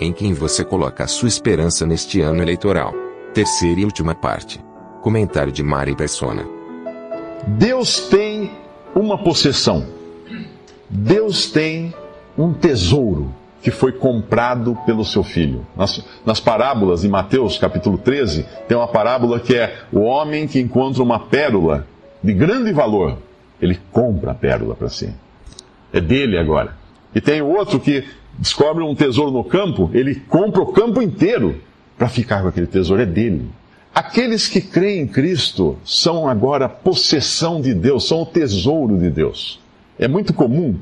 Em quem você coloca a sua esperança neste ano eleitoral? Terceira e última parte. Comentário de Mari Persona. Deus tem uma possessão. Deus tem um tesouro que foi comprado pelo seu filho. Nas, nas, parábolas, em Mateus capítulo 13, tem uma parábola que é o homem que encontra uma pérola de grande valor. Ele compra a pérola para si. É dele agora. E tem outro que descobre um tesouro no campo, ele compra o campo inteiro para ficar com aquele tesouro, é dele. Aqueles que creem em Cristo são agora possessão de Deus, são o tesouro de Deus. É muito comum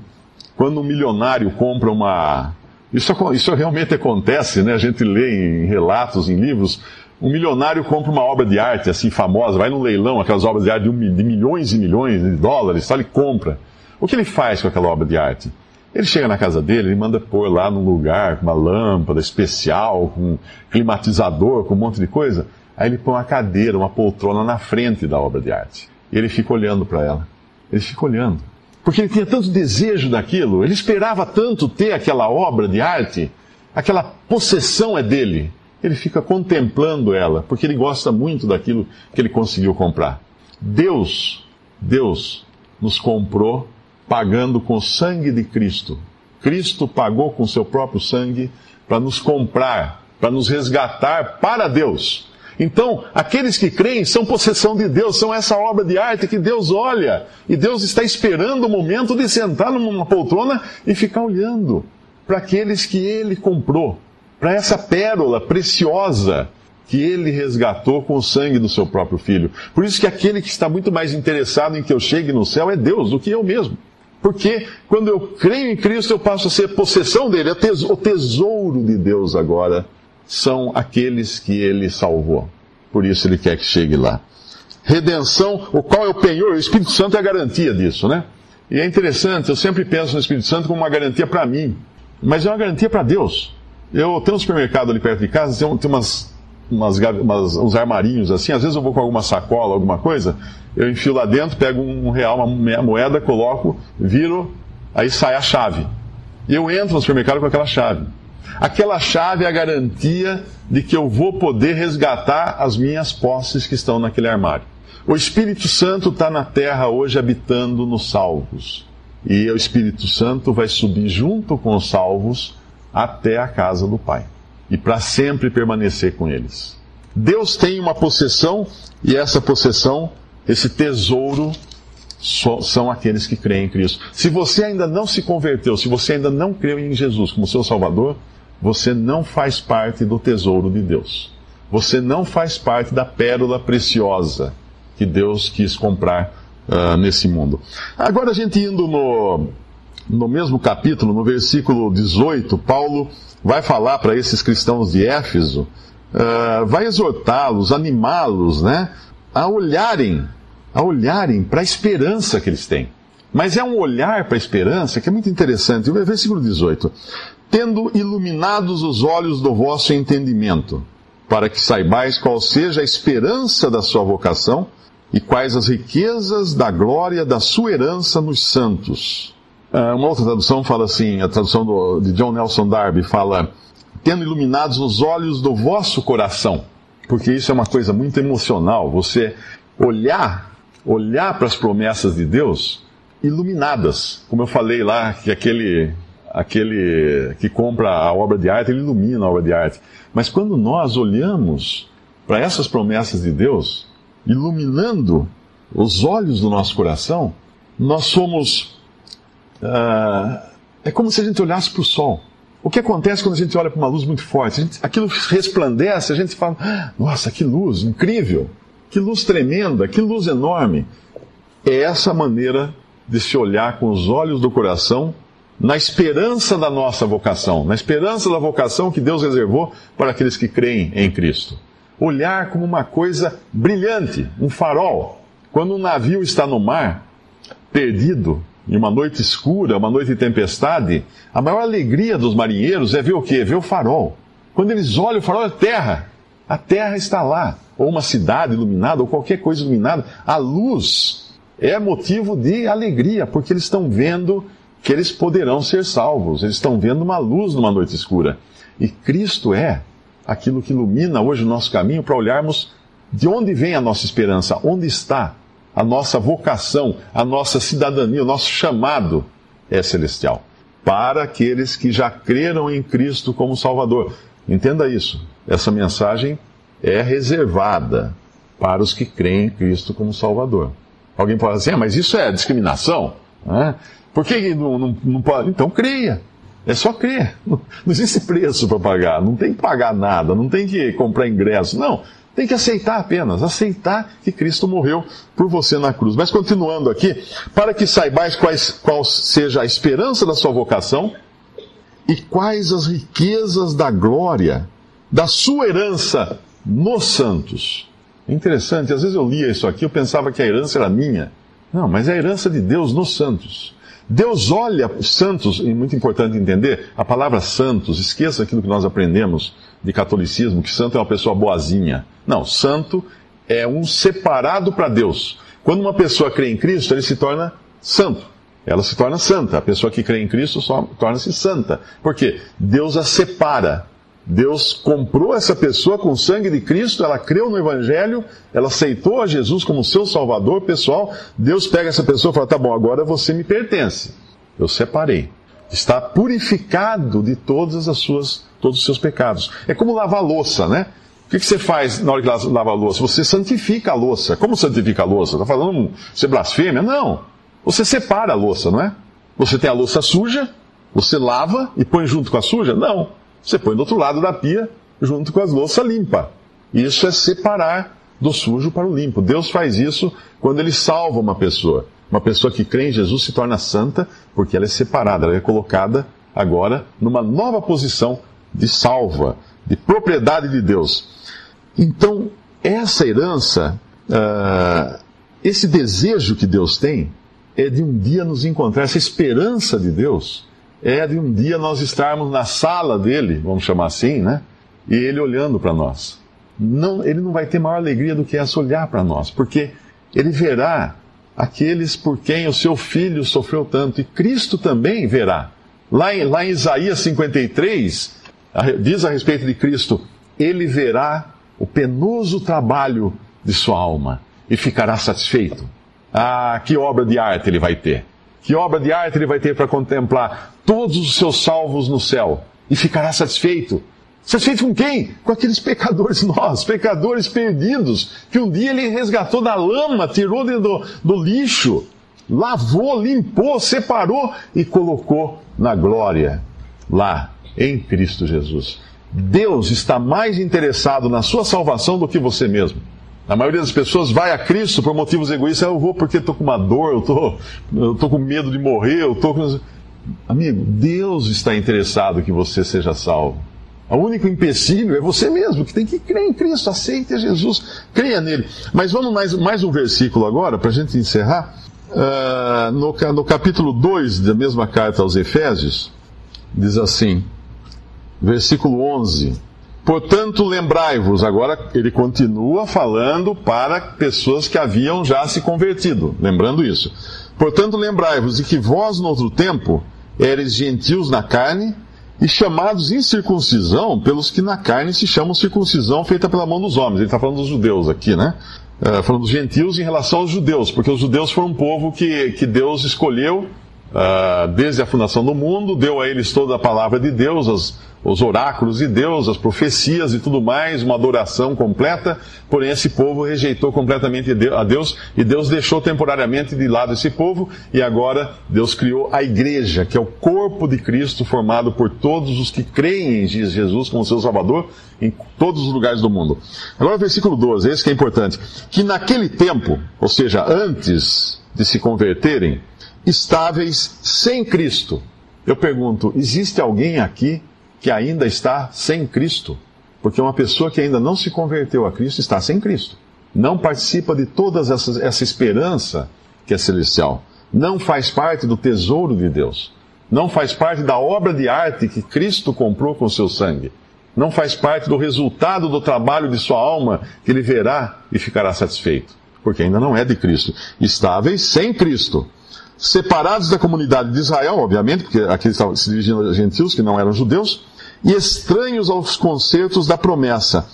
quando um milionário compra uma. Isso, isso realmente acontece, né? A gente lê em relatos, em livros. Um milionário compra uma obra de arte assim famosa, vai num leilão, aquelas obras de arte de, milhões e milhões de dólares, só ele compra. O que ele faz com aquela obra de arte? Ele chega na casa dele, ele manda pôr lá num lugar, com uma lâmpada especial, com um climatizador, com um monte de coisa. Aí ele põe uma cadeira, uma poltrona na frente da obra de arte. E ele fica olhando para ela. Ele fica olhando. Porque ele tinha tanto desejo daquilo, ele esperava tanto ter aquela obra de arte, aquela possessão é dele. Ele fica contemplando ela, porque ele gosta muito daquilo que ele conseguiu comprar. Deus, Deus nos comprou pagando com o sangue de Cristo. Cristo pagou com seu próprio sangue para nos comprar, para nos resgatar para Deus. Então, aqueles que creem são possessão de Deus, são essa obra de arte que Deus olha. E Deus está esperando o momento de sentar numa poltrona e ficar olhando para aqueles que ele comprou, para essa pérola preciosa que ele resgatou com o sangue do seu próprio filho. Por isso que aquele que está muito mais interessado em que eu chegue no céu é Deus do que eu mesmo. Porque quando eu creio em Cristo, eu passo a ser possessão dele. O tesouro de Deus agora são aqueles que ele salvou. Por isso ele quer que chegue lá. Redenção, o qual é o penhor? O Espírito Santo é a garantia disso, né? E é interessante, eu sempre penso no Espírito Santo como uma garantia para mim, mas é uma garantia para Deus. Eu tenho um supermercado ali perto de casa, tem, tem umas umas, umas, uns armarinhos assim, às vezes eu vou com alguma sacola, alguma coisa, eu enfio lá dentro, pego um real, uma moeda, coloco, viro, aí sai a chave. E eu entro no supermercado com aquela chave. Aquela chave é a garantia de que eu vou poder resgatar as minhas posses que estão naquele armário. O Espírito Santo está na terra hoje habitando nos salvos. E o Espírito Santo vai subir junto com os salvos até a casa do Pai e para sempre permanecer com eles. Deus tem uma possessão e essa possessão, esse tesouro, são aqueles que creem em Cristo. Se você ainda não se converteu, se você ainda não creu em Jesus como seu Salvador, você não faz parte do tesouro de Deus. Você não faz parte da pérola preciosa que Deus quis comprar uh, nesse mundo. Agora a gente indo no, no mesmo capítulo, no versículo 18, Paulo vai falar para esses cristãos de Éfeso, uh, vai exortá-los, animá-los, né, a olharem, a olharem para a esperança que eles têm. Mas é um olhar para a esperança que é muito interessante. Versículo 18: Tendo iluminados os olhos do vosso entendimento, para que saibais qual seja a esperança da sua vocação e quais as riquezas da glória da sua herança nos santos uma outra tradução fala assim, a tradução do, de John Nelson Darby fala, tendo iluminados os olhos do vosso coração, porque isso é uma coisa muito emocional, você olhar, olhar para as promessas de Deus iluminadas, como eu falei lá, que aquele, aquele que compra a obra de arte, ele ilumina a obra de arte, mas quando nós olhamos para essas promessas de Deus, iluminando os olhos do nosso coração, nós somos Uh, é como se a gente olhasse para o sol. O que acontece quando a gente olha para uma luz muito forte? Gente, aquilo resplandece, a gente fala: ah, nossa, que luz incrível, que luz tremenda, que luz enorme. É essa maneira de se olhar com os olhos do coração na esperança da nossa vocação, na esperança da vocação que Deus reservou para aqueles que creem em Cristo. Olhar como uma coisa brilhante, um farol. Quando um navio está no mar, perdido, em uma noite escura, uma noite de tempestade, a maior alegria dos marinheiros é ver o quê? Ver o farol. Quando eles olham, o farol é terra. A terra está lá. Ou uma cidade iluminada, ou qualquer coisa iluminada. A luz é motivo de alegria, porque eles estão vendo que eles poderão ser salvos. Eles estão vendo uma luz numa noite escura. E Cristo é aquilo que ilumina hoje o nosso caminho para olharmos de onde vem a nossa esperança, onde está a nossa vocação, a nossa cidadania, o nosso chamado é celestial. Para aqueles que já creram em Cristo como Salvador. Entenda isso. Essa mensagem é reservada para os que creem em Cristo como Salvador. Alguém pode dizer, ah, mas isso é discriminação? Né? Por que não, não, não pode? Então creia. É só crer. Não existe preço para pagar. Não tem que pagar nada. Não tem que comprar ingresso. Não. Tem que aceitar apenas. Aceitar que Cristo morreu por você na cruz. Mas continuando aqui, para que saibais quais, qual seja a esperança da sua vocação e quais as riquezas da glória da sua herança nos santos. É interessante, às vezes eu lia isso aqui, eu pensava que a herança era minha. Não, mas é a herança de Deus nos santos. Deus olha santos, e muito importante entender, a palavra santos, esqueça aquilo que nós aprendemos de catolicismo, que santo é uma pessoa boazinha. Não, santo é um separado para Deus. Quando uma pessoa crê em Cristo, ele se torna santo. Ela se torna santa. A pessoa que crê em Cristo torna-se santa. Por quê? Deus a separa Deus comprou essa pessoa com o sangue de Cristo, ela creu no Evangelho, ela aceitou a Jesus como seu Salvador pessoal. Deus pega essa pessoa e fala: tá bom, agora você me pertence. Eu separei. Está purificado de todas as suas, todos os seus pecados. É como lavar louça, né? O que, você faz na hora que lava a louça? Você santifica a louça. Como santifica a louça? Está falando você blasfêmia? Não. Você separa a louça, não é? Você tem a louça suja, você lava e põe junto com a suja? Não. Você põe do outro lado da pia, junto com as louças limpa. Isso é separar do sujo para o limpo. Deus faz isso quando ele salva uma pessoa. Uma pessoa que crê em Jesus se torna santa porque ela é separada, ela é colocada agora numa nova posição de salva, de propriedade de Deus. Então, essa herança, uh, esse desejo que Deus tem, é de um dia nos encontrar, essa esperança de Deus é de um dia nós estarmos na sala dele, vamos chamar assim, né? E ele olhando para nós. Não, ele não vai ter maior alegria do que essa olhar para nós, porque ele verá aqueles por quem o seu filho sofreu tanto, e Cristo também verá. Lá em, lá em Isaías 53, diz a respeito de Cristo: ele verá o penoso trabalho de sua alma e ficará satisfeito. Ah, que obra de arte ele vai ter! Que obra de arte ele vai ter para contemplar todos os seus salvos no céu e ficará satisfeito. Satisfeito com quem? Com aqueles pecadores nós, pecadores perdidos, que um dia ele resgatou da lama, tirou do, do lixo, lavou, limpou, separou e colocou na glória, lá, em Cristo Jesus. Deus está mais interessado na sua salvação do que você mesmo. A maioria das pessoas vai a Cristo por motivos egoístas. Eu vou porque estou com uma dor, eu tô, estou com medo de morrer, eu estou com. Amigo, Deus está interessado que você seja salvo. O único empecilho é você mesmo, que tem que crer em Cristo, aceite Jesus, creia nele. Mas vamos mais, mais um versículo agora, para a gente encerrar. Uh, no, no capítulo 2 da mesma carta aos Efésios, diz assim, versículo 11. Portanto, lembrai-vos, agora ele continua falando para pessoas que haviam já se convertido, lembrando isso. Portanto, lembrai-vos de que vós, no outro tempo, eres gentios na carne e chamados incircuncisão pelos que na carne se chamam circuncisão feita pela mão dos homens. Ele está falando dos judeus aqui, né? Uh, falando dos gentios em relação aos judeus, porque os judeus foram um povo que, que Deus escolheu uh, desde a fundação do mundo, deu a eles toda a palavra de Deus, as, os oráculos de Deus, as profecias e tudo mais, uma adoração completa, porém esse povo rejeitou completamente a Deus e Deus deixou temporariamente de lado esse povo. E agora Deus criou a igreja, que é o corpo de Cristo formado por todos os que creem em Jesus como seu Salvador em todos os lugares do mundo. Agora o versículo 12, esse que é importante, que naquele tempo, ou seja, antes de se converterem, estáveis sem Cristo. Eu pergunto: existe alguém aqui que ainda está sem Cristo? Porque uma pessoa que ainda não se converteu a Cristo está sem Cristo. Não participa de toda essa, esperança que é celestial. Não faz parte do tesouro de Deus. Não faz parte da obra de arte que Cristo comprou com seu sangue. Não faz parte do resultado do trabalho de sua alma que ele verá e ficará satisfeito. Porque ainda não é de Cristo. Estáveis sem Cristo separados da comunidade de Israel, obviamente, porque aqui estavam se dirigindo a gentios que não eram judeus, e estranhos aos concertos da promessa,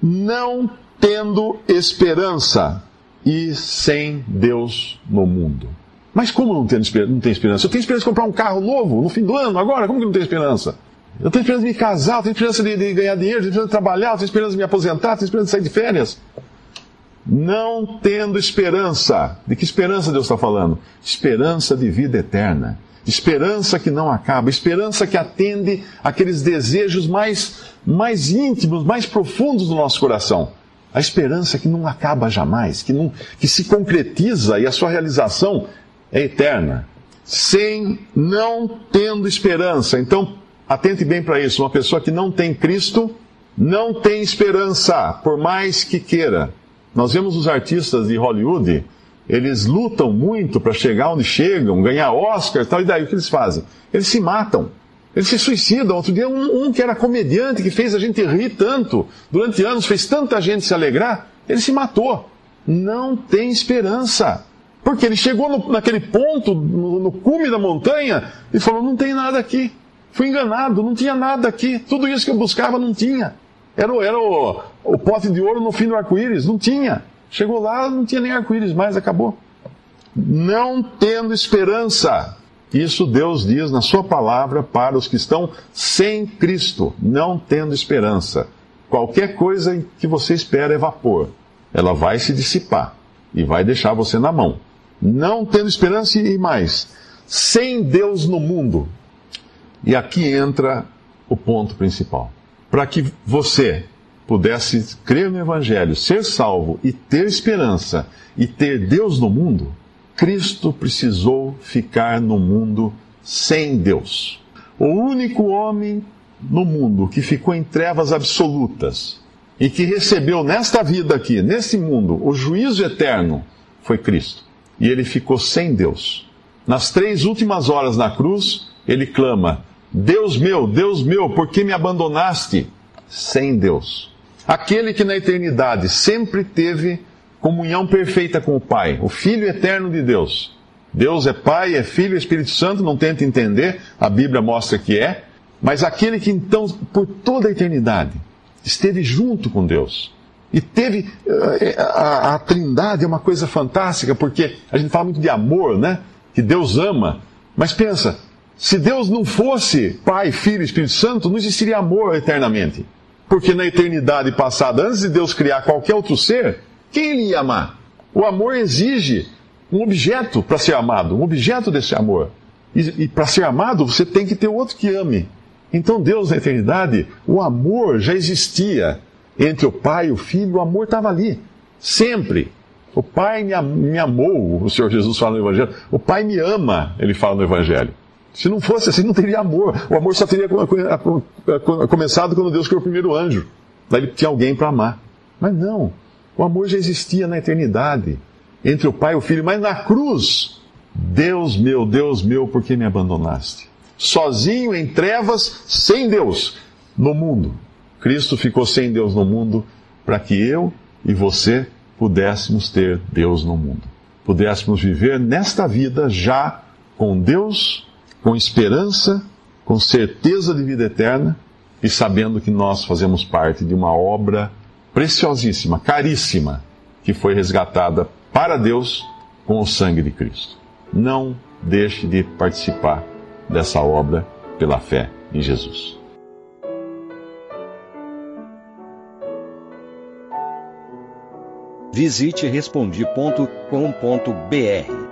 não tendo esperança e sem Deus no mundo. Mas como não tem, não tem esperança? Eu tenho esperança de comprar um carro novo no fim do ano, agora, como que não tenho esperança? Eu tenho esperança de me casar, eu tenho esperança de, de ganhar dinheiro, eu tenho esperança de trabalhar, eu tenho esperança de me aposentar, eu tenho esperança de sair de férias não tendo esperança. De que esperança Deus está falando? Esperança de vida eterna. Esperança que não acaba, esperança que atende aqueles desejos mais, mais íntimos, mais profundos do nosso coração. A esperança que não acaba jamais, que, não, que se concretiza e a sua realização é eterna. Sem, não tendo esperança. Então, atente bem para isso. Uma pessoa que não tem Cristo, não tem esperança, por mais que queira. Nós vemos os artistas de Hollywood, eles lutam muito para chegar onde chegam, ganhar Oscar e tal, e daí o que eles fazem? Eles se matam. Eles se suicidam. Outro dia, um, um, que era comediante, que fez a gente rir tanto, durante anos fez tanta gente se alegrar, ele se matou. Não tem esperança. Porque ele chegou no, naquele ponto, no, no cume da montanha, e falou: Não tem nada aqui. Fui enganado, não tinha nada aqui. Tudo isso que eu buscava não tinha. Era, era o, o pote de ouro no fim do arco-íris. Não tinha. Chegou lá, não tinha nem arco-íris mais, acabou. Não tendo esperança. Isso Deus diz na Sua palavra para os que estão sem Cristo, não tendo esperança. Qualquer coisa que você espera é vapor. Ela vai se dissipar e vai deixar você na mão. Não tendo esperança e mais, sem Deus no mundo. E aqui entra o ponto principal para que você pudesse crer no Evangelho, ser salvo e ter esperança e ter Deus no mundo, Cristo precisou ficar no mundo sem Deus. O único homem no mundo que ficou em trevas absolutas e que recebeu nesta vida aqui, nesse mundo, o juízo eterno foi Cristo. E ele ficou sem Deus. Nas três últimas horas na cruz, ele clama: Deus meu, Deus meu, por que me abandonaste? Sem Deus. Aquele que na eternidade sempre teve comunhão perfeita com o Pai, o Filho eterno de Deus. Deus é Pai, é Filho, Espírito Santo, não tenta entender, a Bíblia mostra que é, mas aquele que então, por toda a eternidade, esteve junto com Deus. E teve. Eh, a, a, a trindade é uma coisa fantástica, porque a gente fala muito de amor, né? Que Deus ama. Mas pensa, se Deus não fosse Pai, Filho e Espírito Santo, não existiria amor eternamente. Porque na eternidade passada, antes de Deus criar qualquer outro ser, quem ele ia amar? O amor exige um objeto para ser amado, um objeto desse amor. E, e para ser amado, você tem que ter outro que ame. Então, Deus, na eternidade, o amor já existia entre o Pai e o Filho, o amor estava ali, sempre. O Pai me, me amou, o Senhor Jesus fala no Evangelho. O Pai me ama, ele fala no Evangelho. Se não fosse assim, não teria amor. O amor só teria começado quando Deus criou o primeiro anjo. Daí ele tinha alguém para amar. Mas não. O amor já existia na eternidade. Entre o Pai e o Filho. Mas na cruz, Deus meu, Deus meu, por que me abandonaste? Sozinho em trevas, sem Deus, no mundo. Cristo ficou sem Deus no mundo para que eu e você pudéssemos ter Deus no mundo. Pudéssemos viver nesta vida já com Deus com esperança, com certeza de vida eterna e sabendo que nós fazemos parte de uma obra preciosíssima, caríssima, que foi resgatada para Deus com o sangue de Cristo. Não deixe de participar dessa obra pela fé em Jesus. Visite respondi.com.br